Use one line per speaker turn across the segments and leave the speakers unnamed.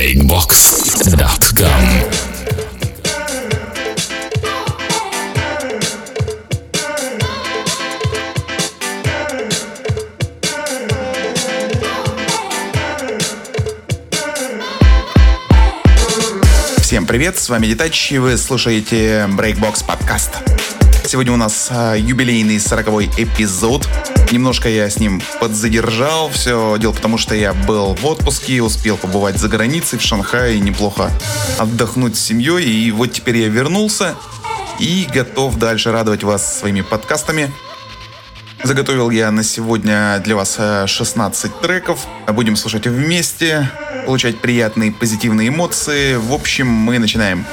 breakbox.com.
Всем привет, с вами Детач, и вы слушаете Breakbox подкаст. Сегодня у нас а, юбилейный 40 эпизод. Немножко я с ним подзадержал. Все дело потому, что я был в отпуске, успел побывать за границей в Шанхае, неплохо отдохнуть с семьей. И вот теперь я вернулся и готов дальше радовать вас своими подкастами. Заготовил я на сегодня для вас 16 э, треков. Будем слушать вместе, получать приятные позитивные эмоции. В общем, мы начинаем.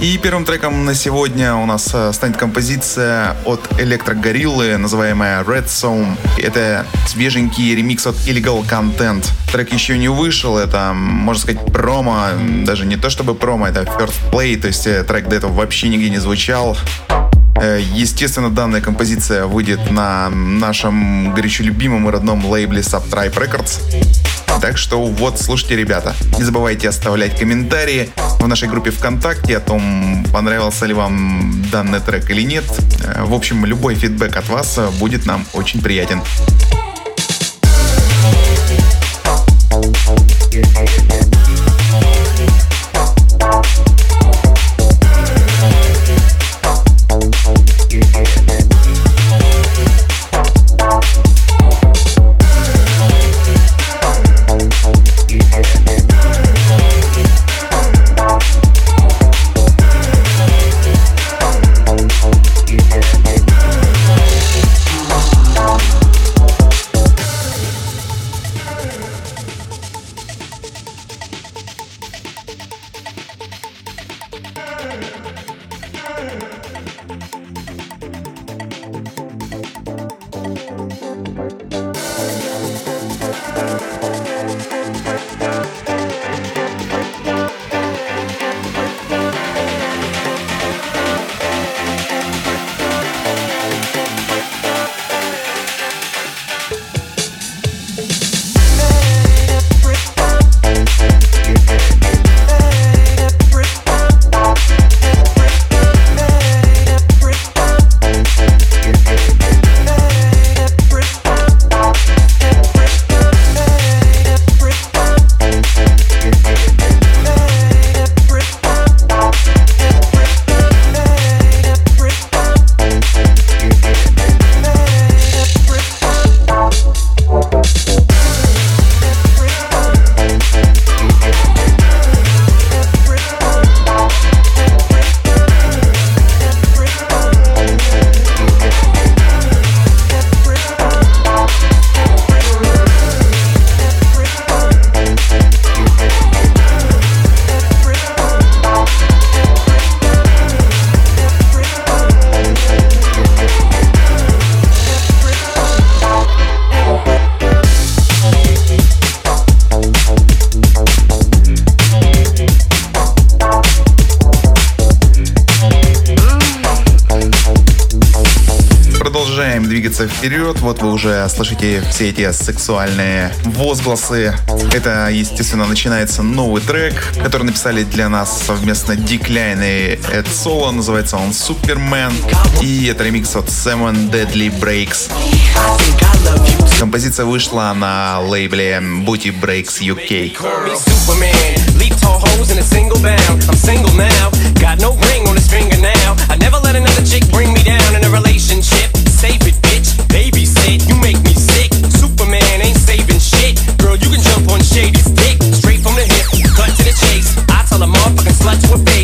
И первым треком на сегодня у нас э, станет композиция от Электрогориллы, называемая Red Zone. Это свеженький ремикс от Illegal Content. Трек еще не вышел, это, можно сказать, промо, даже не то чтобы промо, это first play, то есть э, трек до этого вообще нигде не звучал. Э, естественно, данная композиция выйдет на нашем горячо любимом и родном лейбле Subtribe Records. Так что вот, слушайте, ребята, не забывайте оставлять комментарии в нашей группе ВКонтакте о том, понравился ли вам данный трек или нет. Э, в общем, любой фидбэк от вас будет нам очень приятен. Вот вы уже слышите все эти сексуальные возгласы. Это, естественно, начинается новый трек, который написали для нас совместно Decline и Эд Соло. Называется он Superman. И это ремикс от Seven Deadly Breaks. Композиция вышла на лейбле Booty Breaks UK. Save it, bitch. Babysit, you make me sick. Superman ain't saving shit. Girl, you can jump on Shady's dick. Straight from the hip, cut to the chase. I tell a motherfucking slut to her face.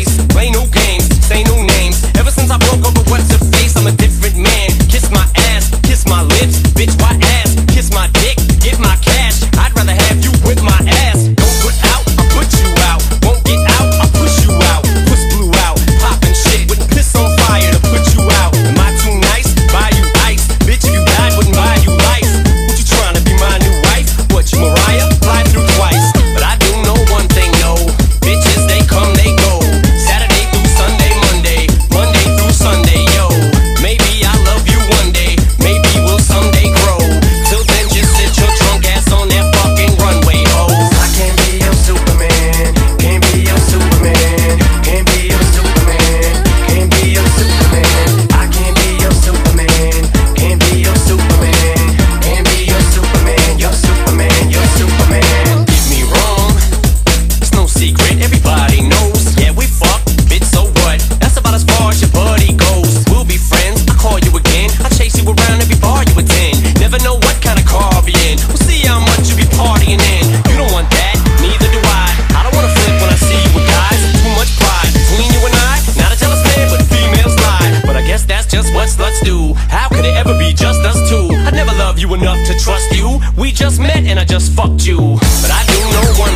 enough to trust you. We just met and I just fucked you. But I do know one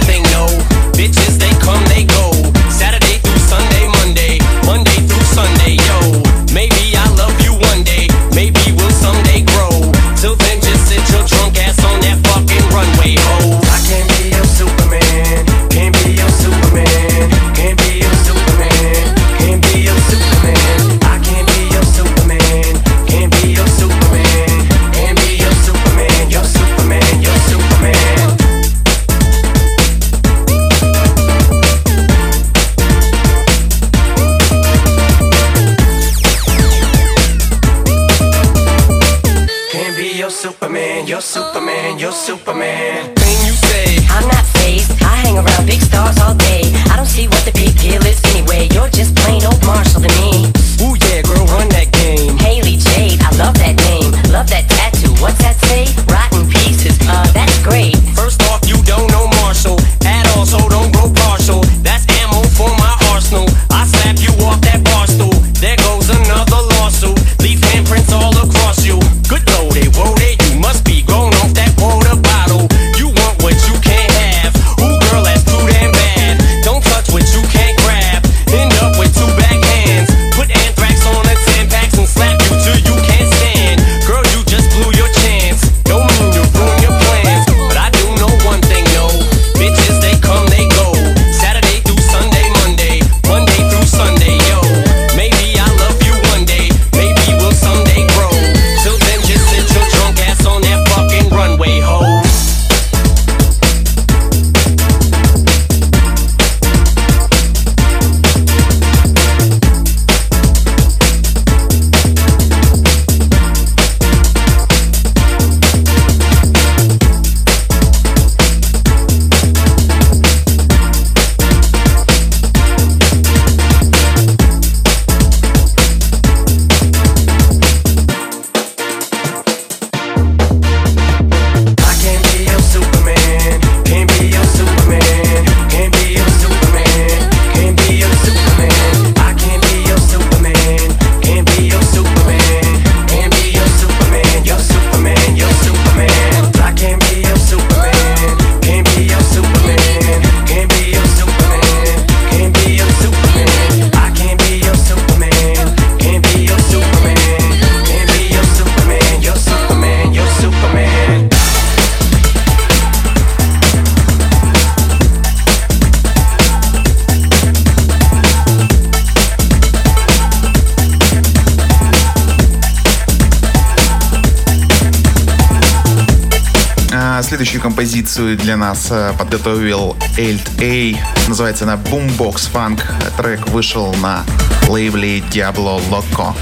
нас э, подготовил Эльт Эй. Называется она Boombox Funk. Трек вышел на лейбле Diablo Loco.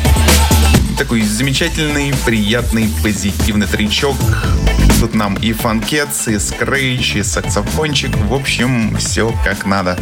Такой замечательный, приятный, позитивный тречок. Тут нам и фанкетс, и скрейч, и саксофончик. В общем, все как надо.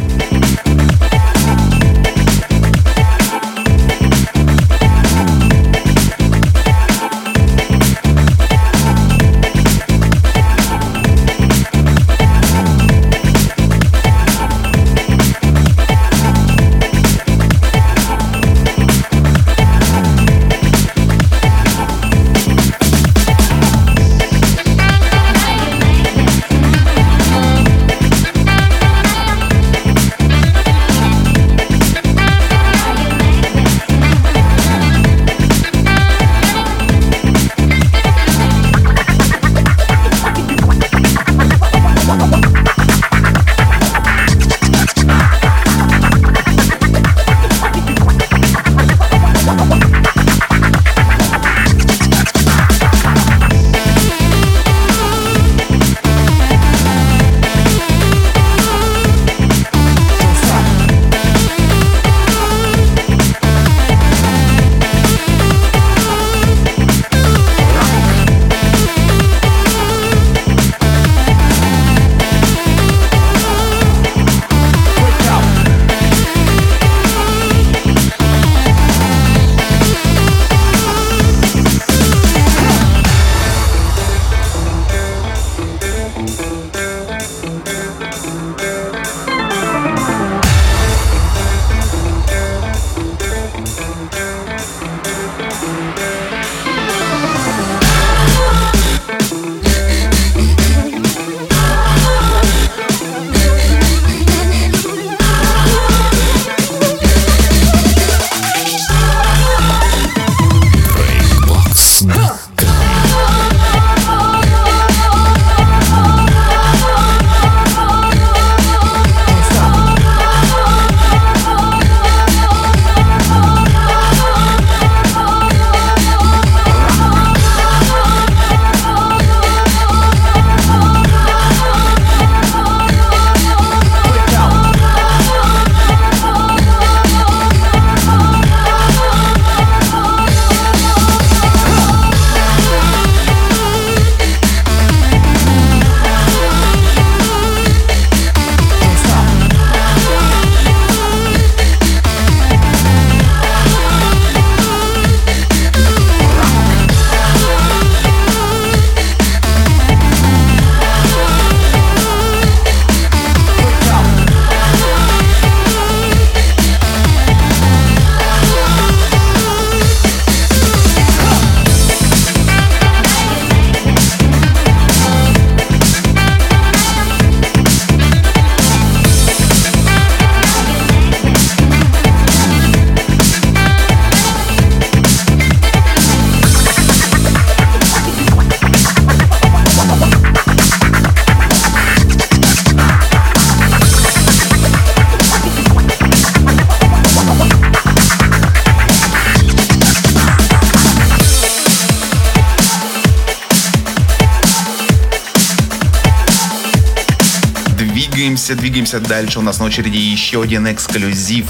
Двигаемся, дальше. У нас на очереди еще один эксклюзив.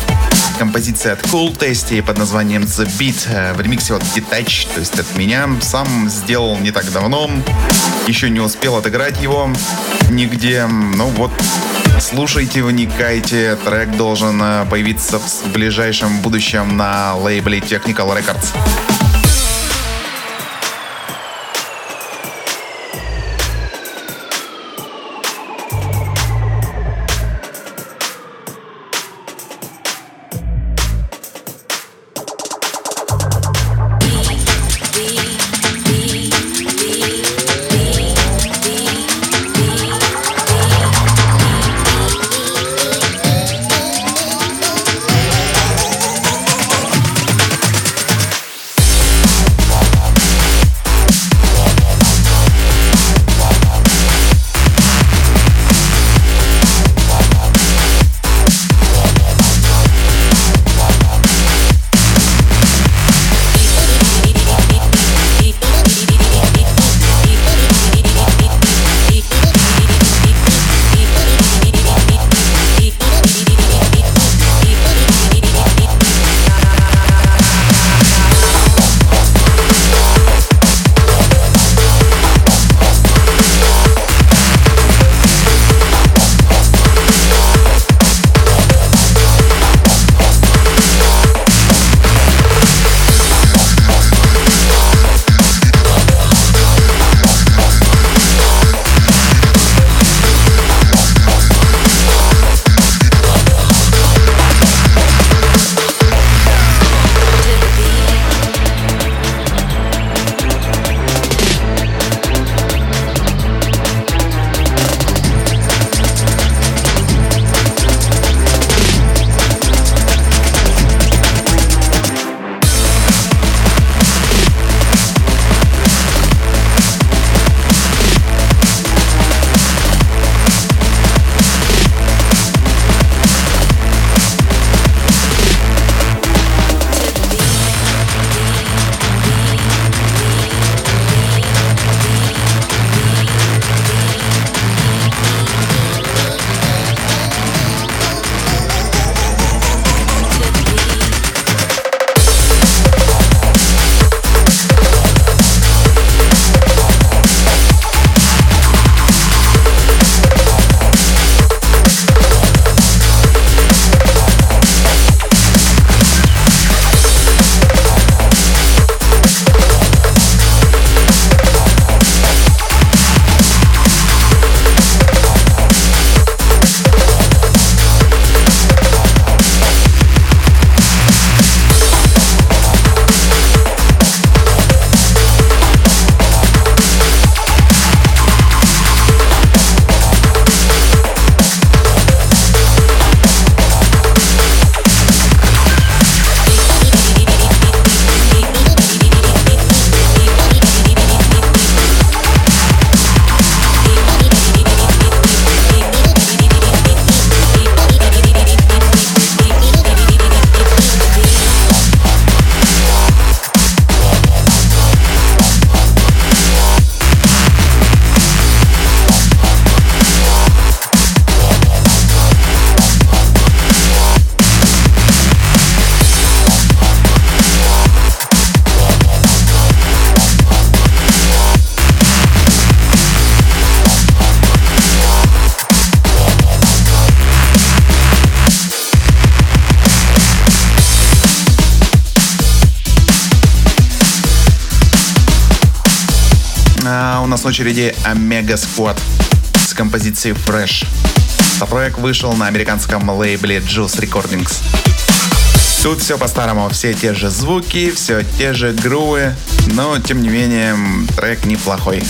Композиция от Cool Tasty под названием The Beat э, в ремиксе от Detach, то есть от меня. Сам сделал не так давно. Еще не успел отыграть его нигде. Ну вот, слушайте, вникайте. Трек должен э, появиться в ближайшем будущем на лейбле Technical Records. Очереди Omega Squad с композицией Fresh. Трек вышел на американском лейбле Juice Recordings. Тут все по-старому, все те же звуки, все те же грувы, но тем не менее трек неплохой.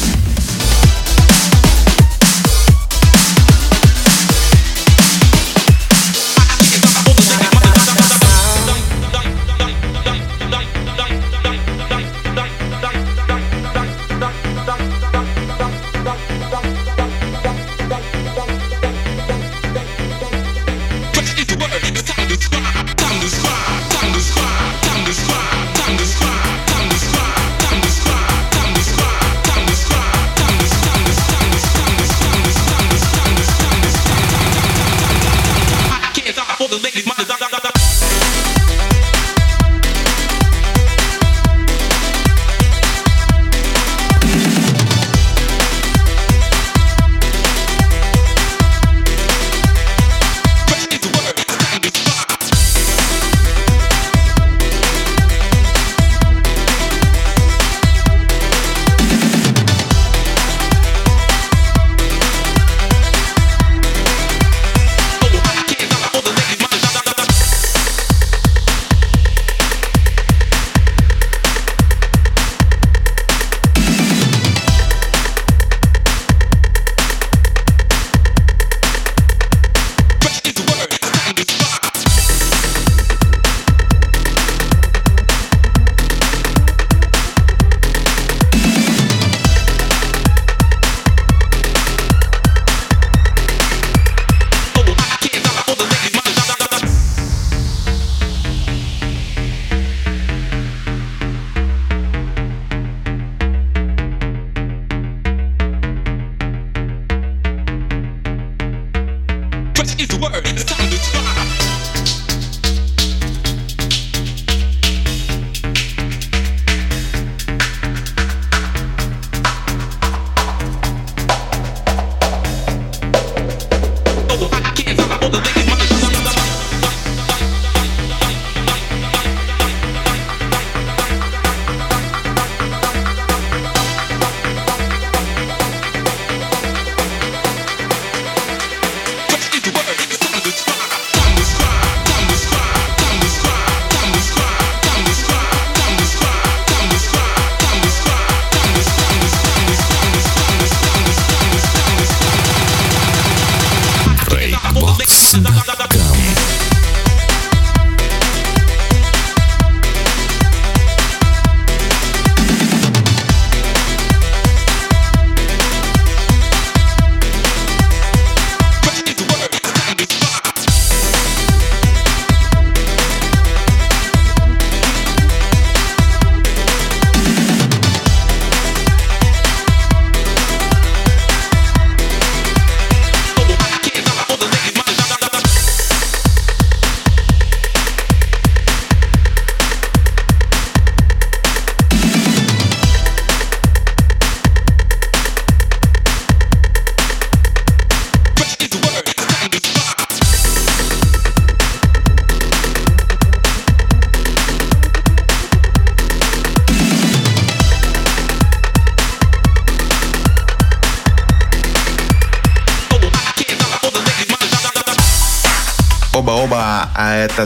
It's is the word? It's time to try.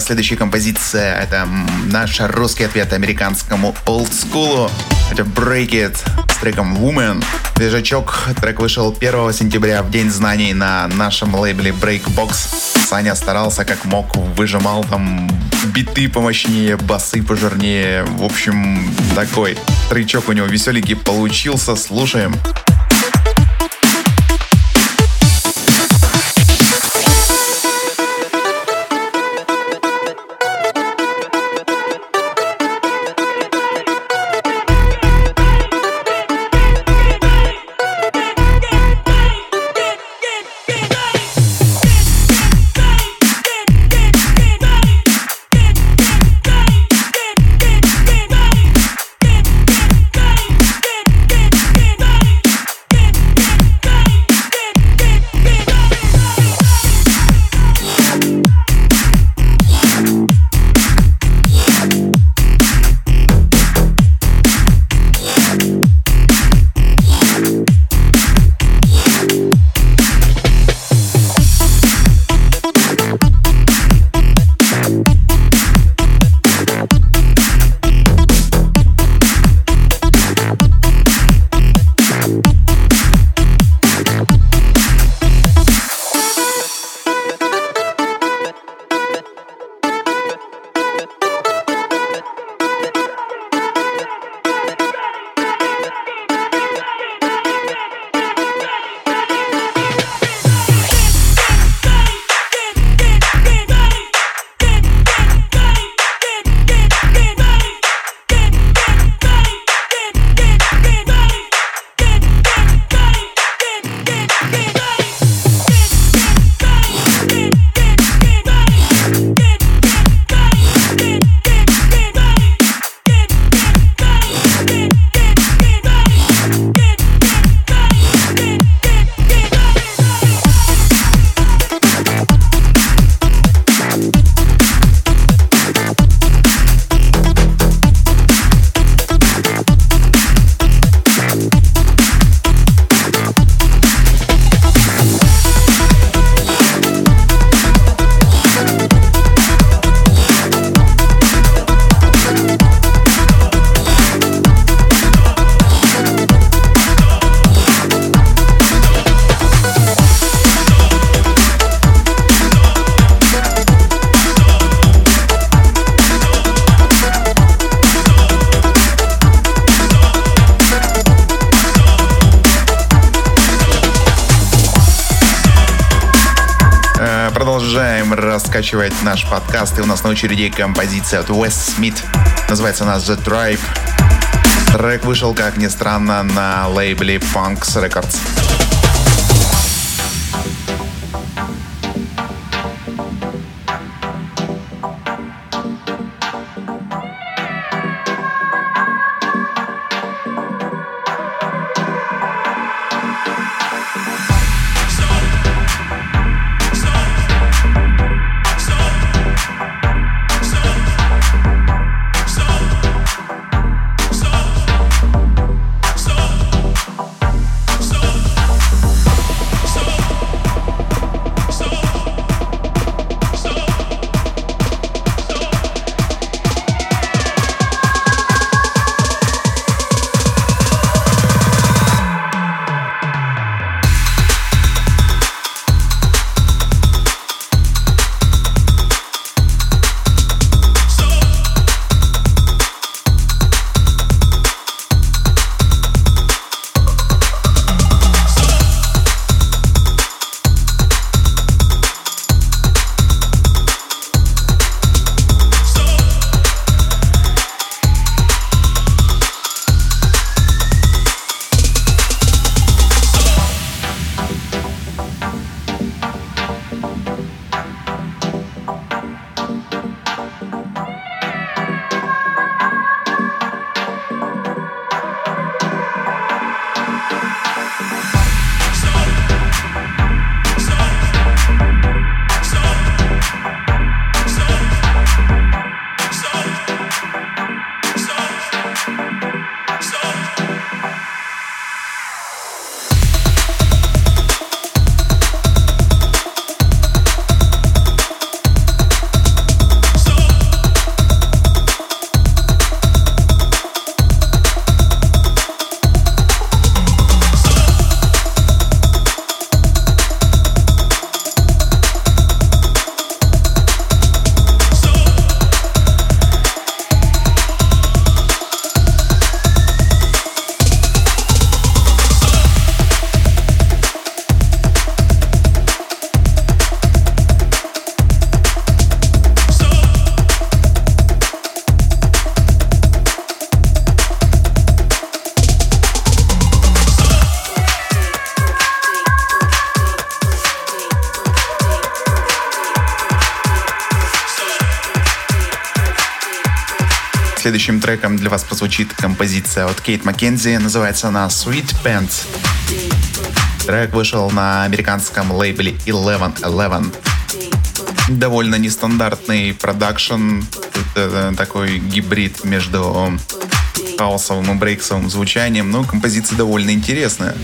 Следующая композиция. Это наш русский ответ американскому олдскулу. Это Break It с треком Woman. Движачок. Трек вышел 1 сентября в День знаний на нашем лейбле Breakbox. Саня старался как мог, выжимал там биты помощнее, басы пожирнее. В общем, такой тречок у него веселенький получился. Слушаем. Раскачивать наш подкаст. И у нас на очереди композиция от West Smith. Называется она The Drive. Трек вышел, как ни странно, на лейбле Funks Records. Следующим треком для вас прозвучит композиция от Кейт Маккензи. Называется она Sweet Pants. Трек вышел на американском лейбле Eleven Eleven. Довольно нестандартный продакшн. Это такой гибрид между хаосовым и брейксовым звучанием, но композиция довольно интересная.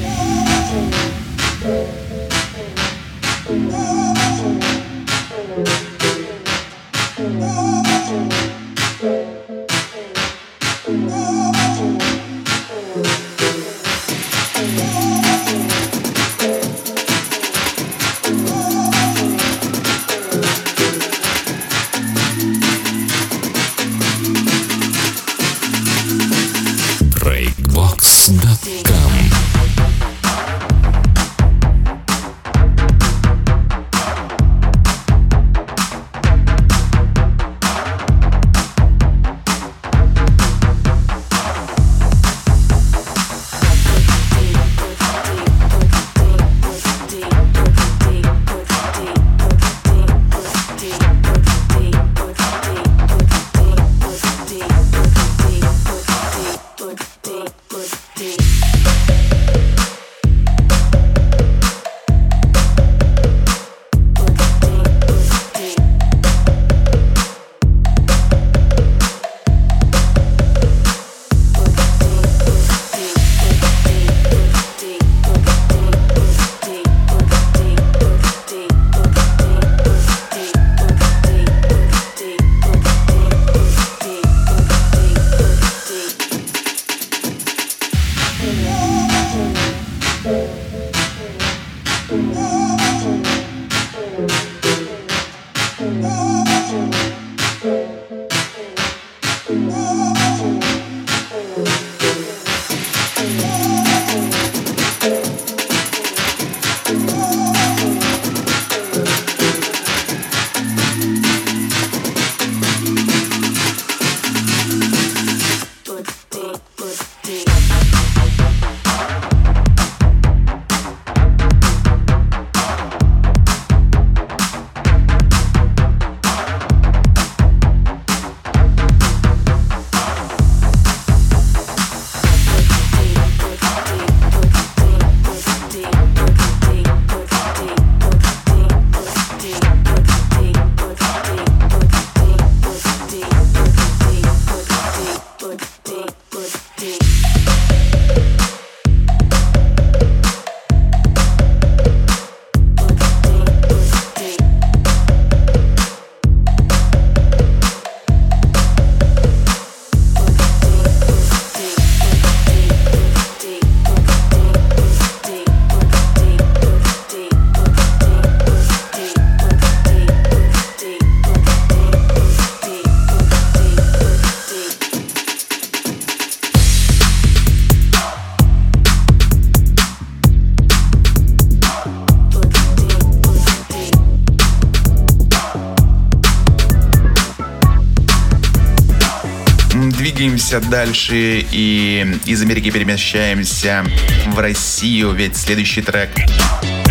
Двигаемся дальше и из Америки перемещаемся в Россию, ведь следующий трек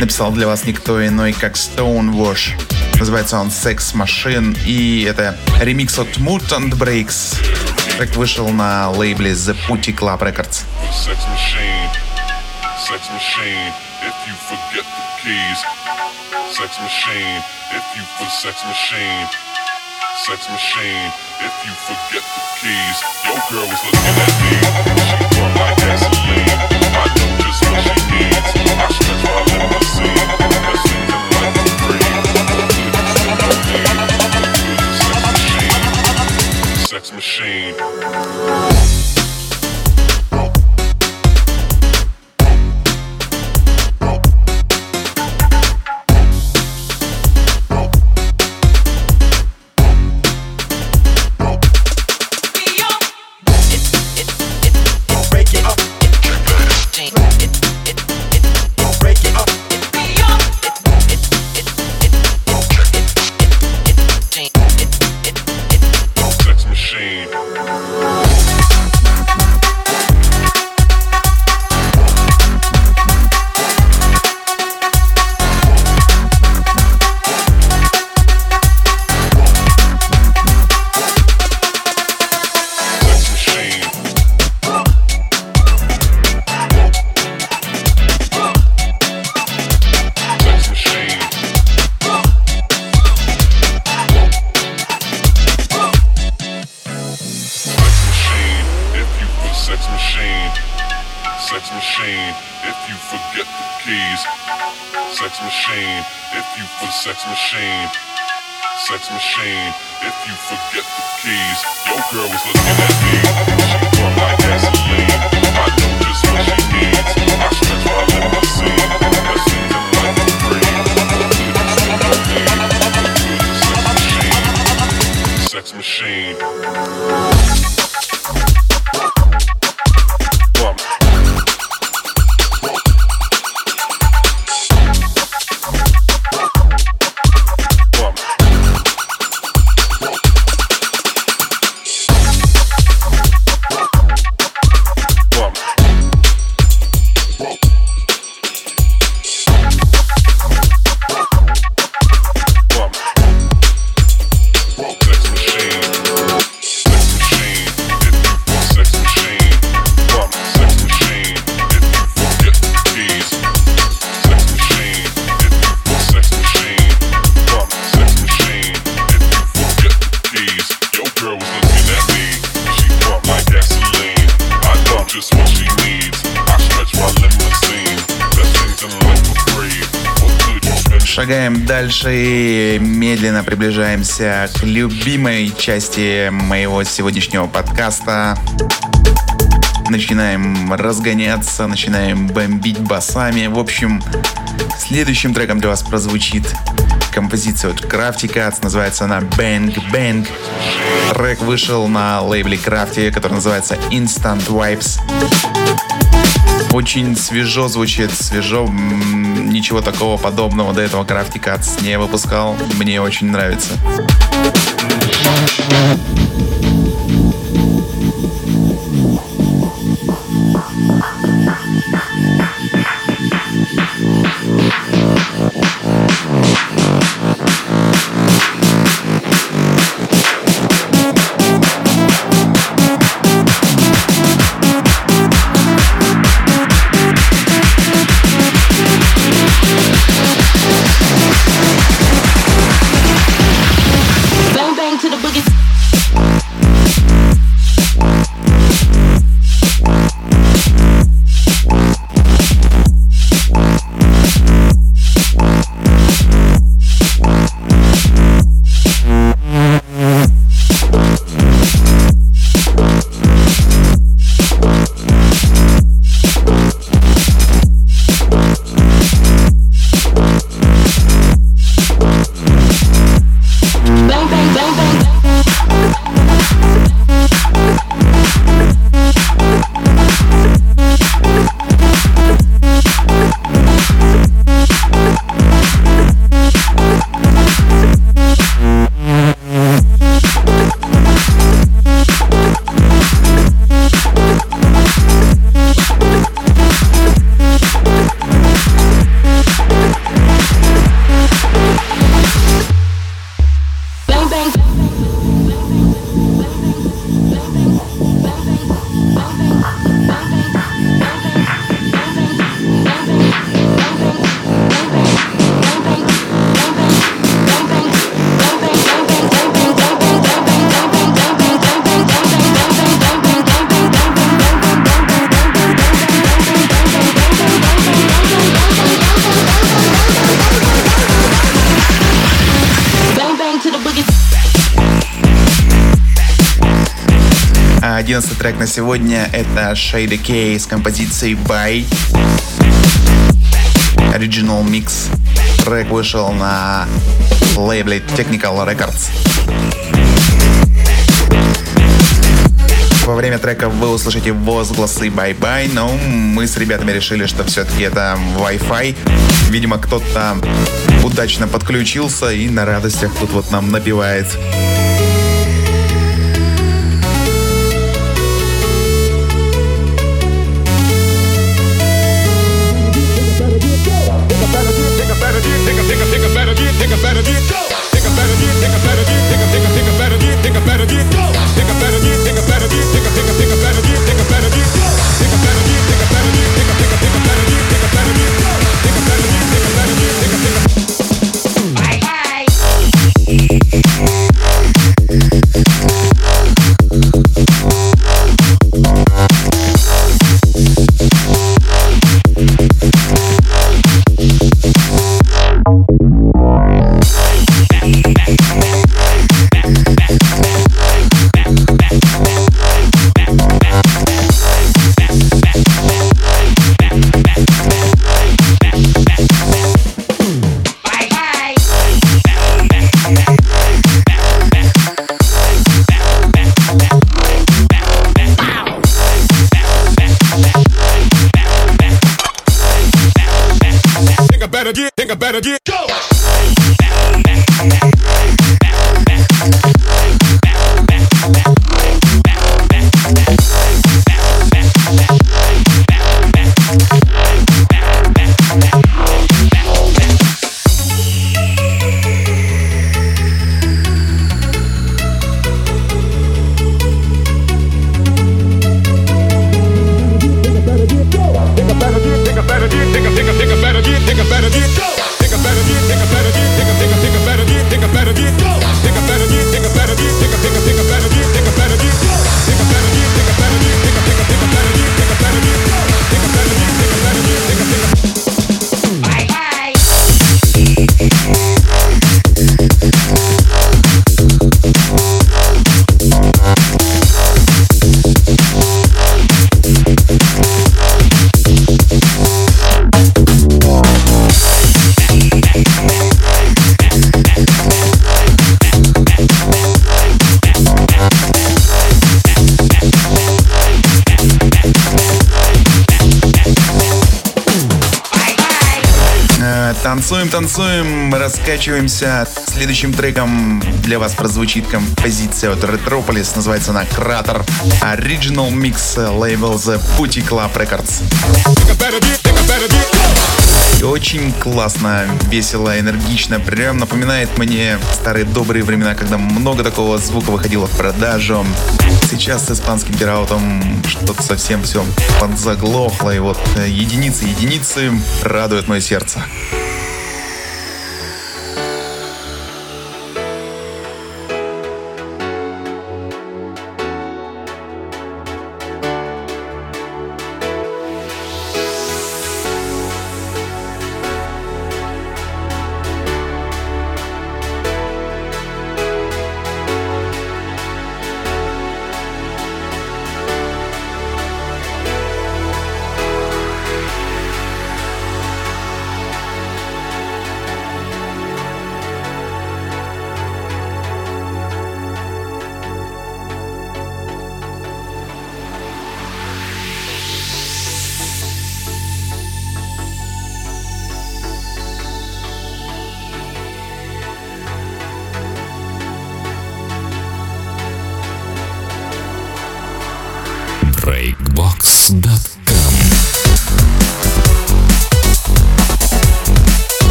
написал для вас никто иной, как Stonewash. Называется он Sex Machine, и это ремикс от Mutant Breaks. Трек вышел на лейбле The Putty Club Records. Sex machine.
sex machine if you forget the keys. Sex machine if you for sex machine. Sex machine if you forget the keys. Your girl was looking at me. She brought like gasoline. I know just what she needs. I stretch my limousine. Best things in life for free. Sex machine. Sex machine. Your girl was looking at me.
Медленно приближаемся к любимой части моего сегодняшнего подкаста. Начинаем разгоняться, начинаем бомбить басами. В общем, следующим треком для вас прозвучит композиция от Crafty Cats. Называется она Bang Bang. Трек вышел на лейбле Crafty, который называется Instant Vibes. Очень свежо звучит, свежо. Ничего такого подобного до этого Crafty не выпускал. Мне очень нравится.
Bang bang А
11 трек на сегодня это Shady K с композицией By. Original Mix. Трек вышел на лейбле Technical Records. Во время трека вы услышите возгласы «bye-bye», но мы с ребятами решили, что все-таки это Wi-Fi. Видимо, кто-то удачно подключился и на радостях тут вот нам
набивает better. get,
Танцуем, раскачиваемся. Следующим треком для вас прозвучит композиция от Retropolis. Называется она «Кратер». Original Mix лейбл The Booty Club Records. И очень классно, весело, энергично. Прям напоминает мне старые добрые времена, когда много такого звука выходило в продажу. Сейчас с испанским пираутом что-то совсем все подзаглохло. И вот э, единицы, единицы радуют мое сердце.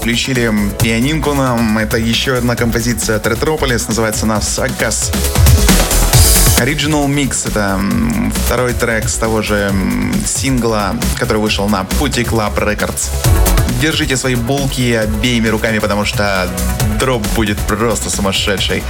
включили пианинку нам. Это еще одна композиция от Ретрополис, называется она «Сакас». Original Mix — это второй трек с того же сингла, который вышел на Пути Club Records. Держите свои булки обеими руками, потому что дроп будет просто сумасшедший.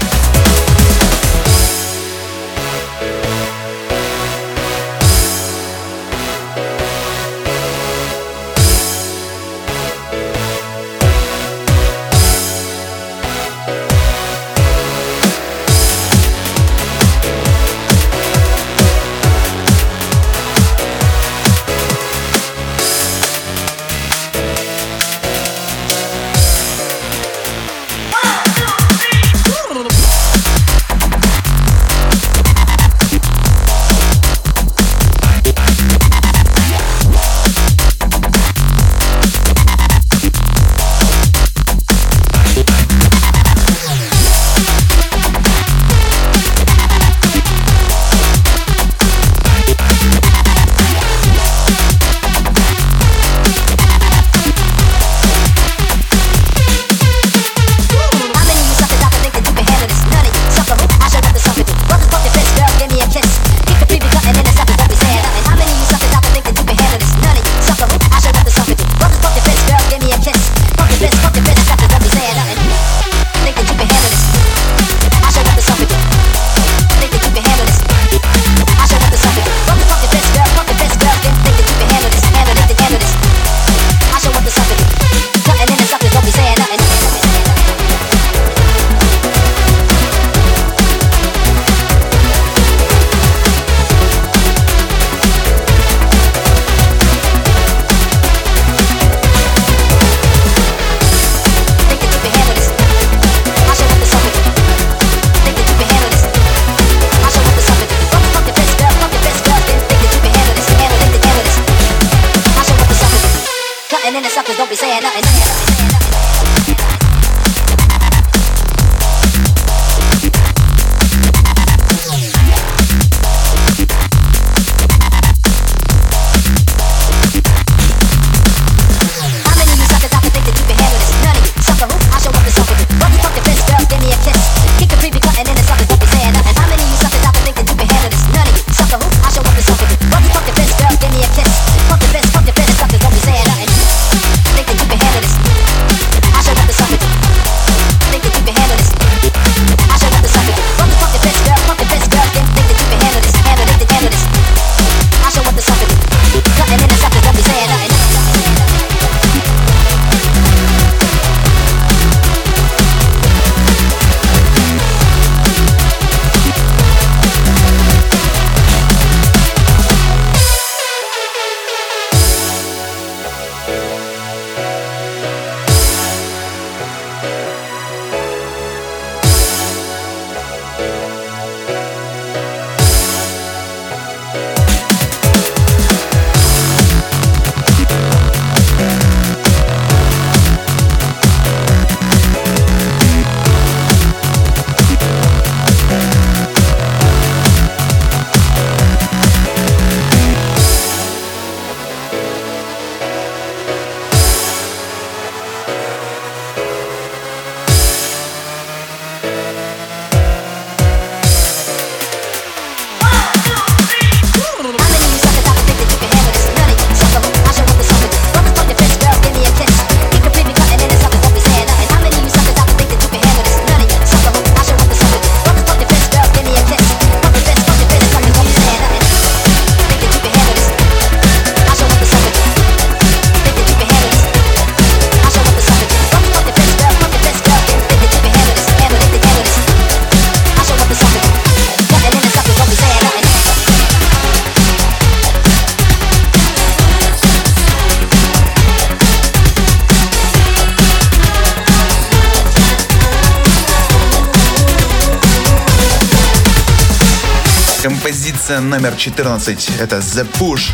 14 это The Push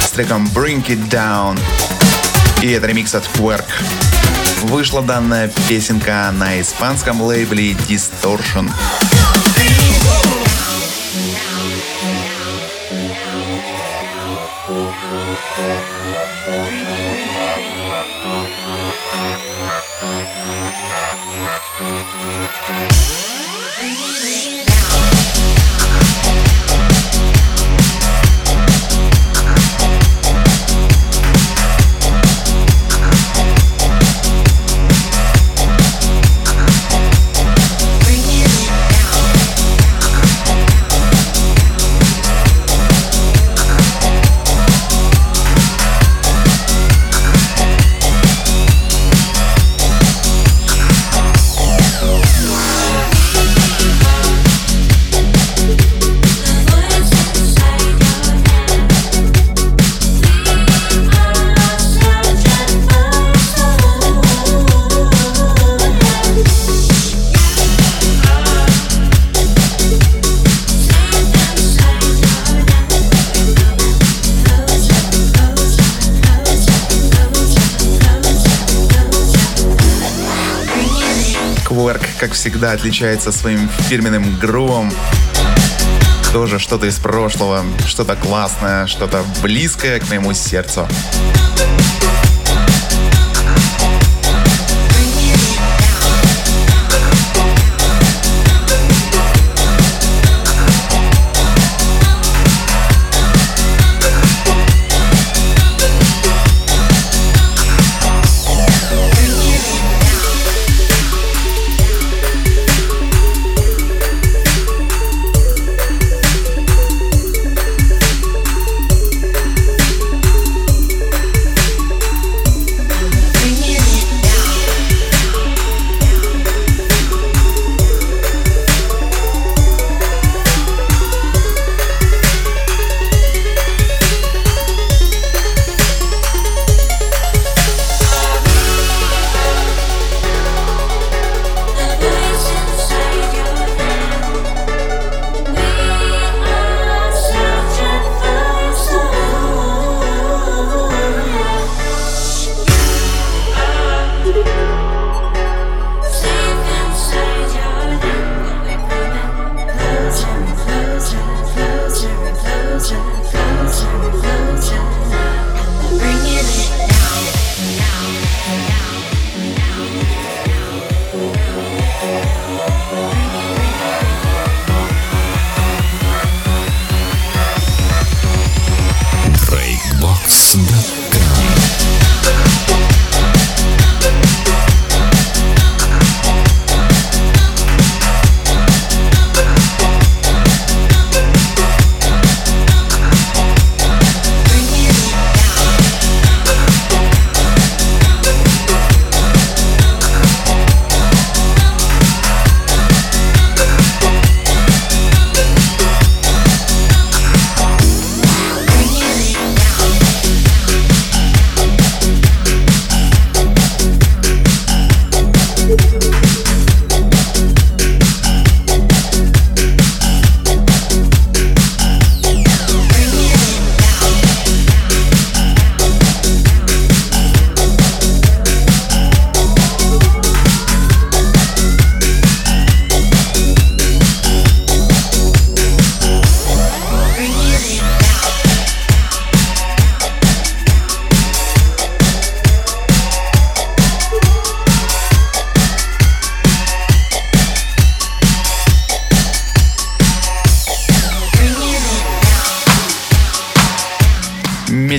с треком Bring It Down. И это ремикс от Quark. Вышла данная песенка на испанском лейбле Distortion.
Bring it всегда, отличается своим фирменным грувом. Тоже что-то из прошлого, что-то классное, что-то близкое к моему сердцу.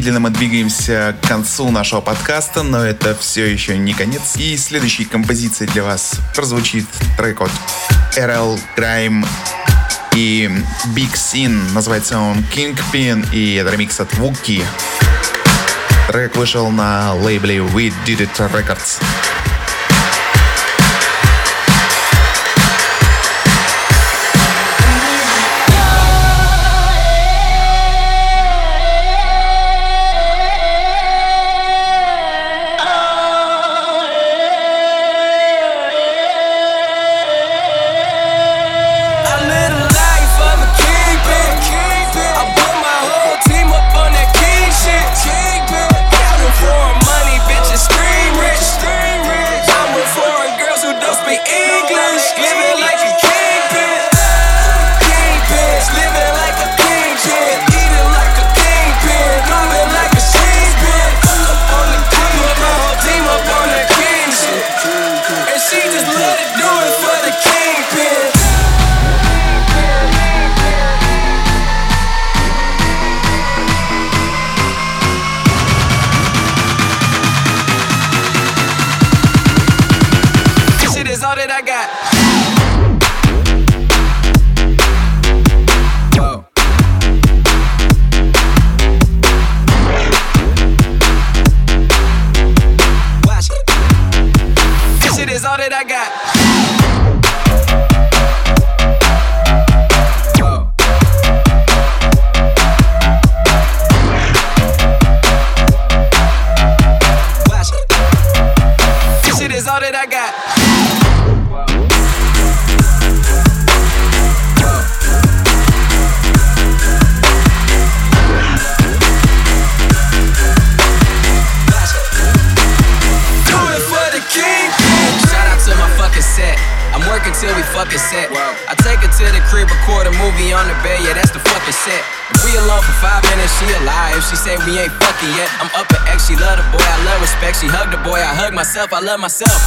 Медленно мы двигаемся к концу нашего подкаста, но это все еще не конец. И следующей композицией для вас прозвучит трек от RL Grime и Big Sin. Называется он Kingpin, и это ремикс от Wookie. Трек вышел на лейбле We Did It Records.
What that I got. I myself, I love myself.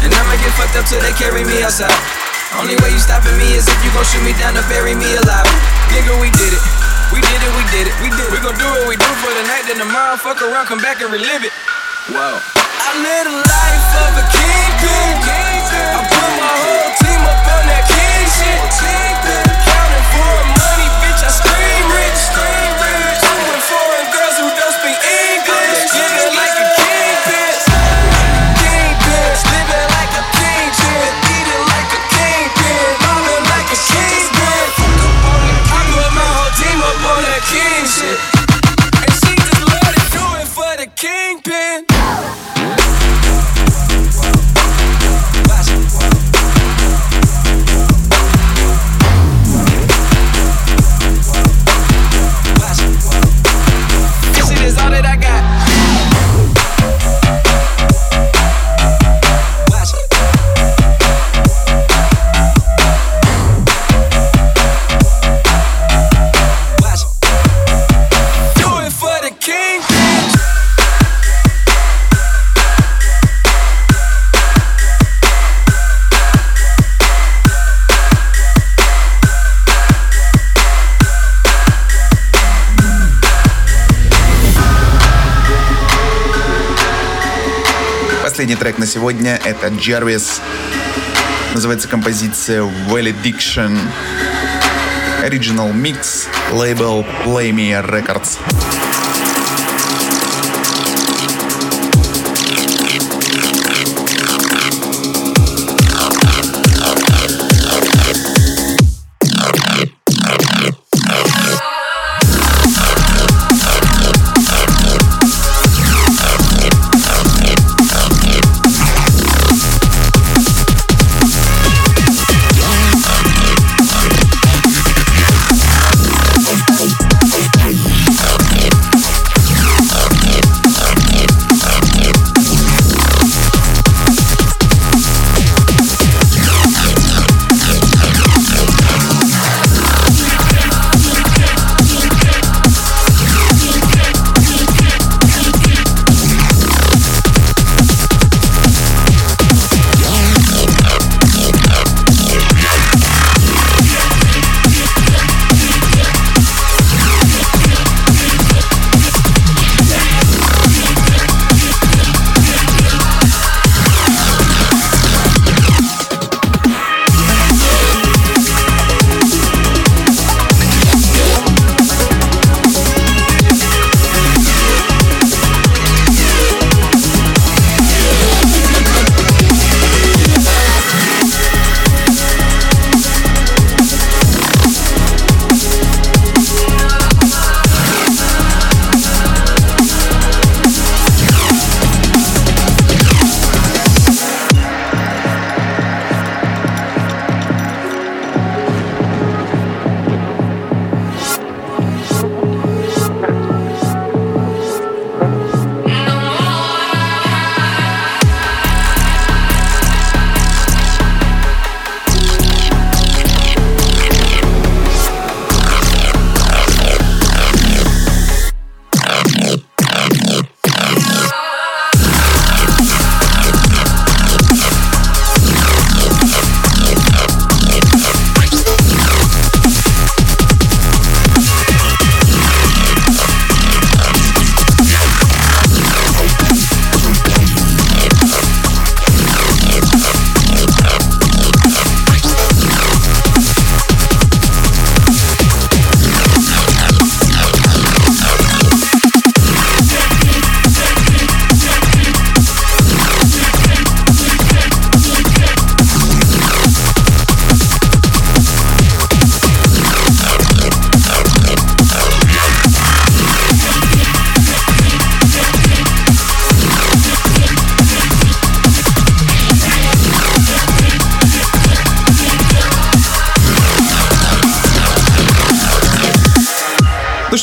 And I'ma get fucked up till they carry me outside. Only way you stopping me is if you gon' shoot me down to bury me alive. Nigga, we did it. We did it, we did it, we did it. We gon' do what we do for the night, then tomorrow fuck around, come back and relive it. Whoa. I live a life of a kingpin. I put my whole
на сегодня это Jarvis. Называется композиция Valediction. Original Mix, лейбл Play Me Records.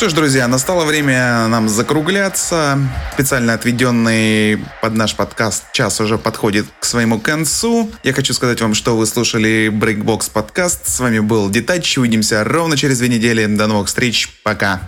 Что ж, друзья, настало время нам закругляться. Специально отведенный под наш подкаст час уже подходит к своему концу. Я хочу сказать вам, что вы слушали Breakbox подкаст. С вами был Детач. Увидимся ровно через две недели. До новых встреч. Пока.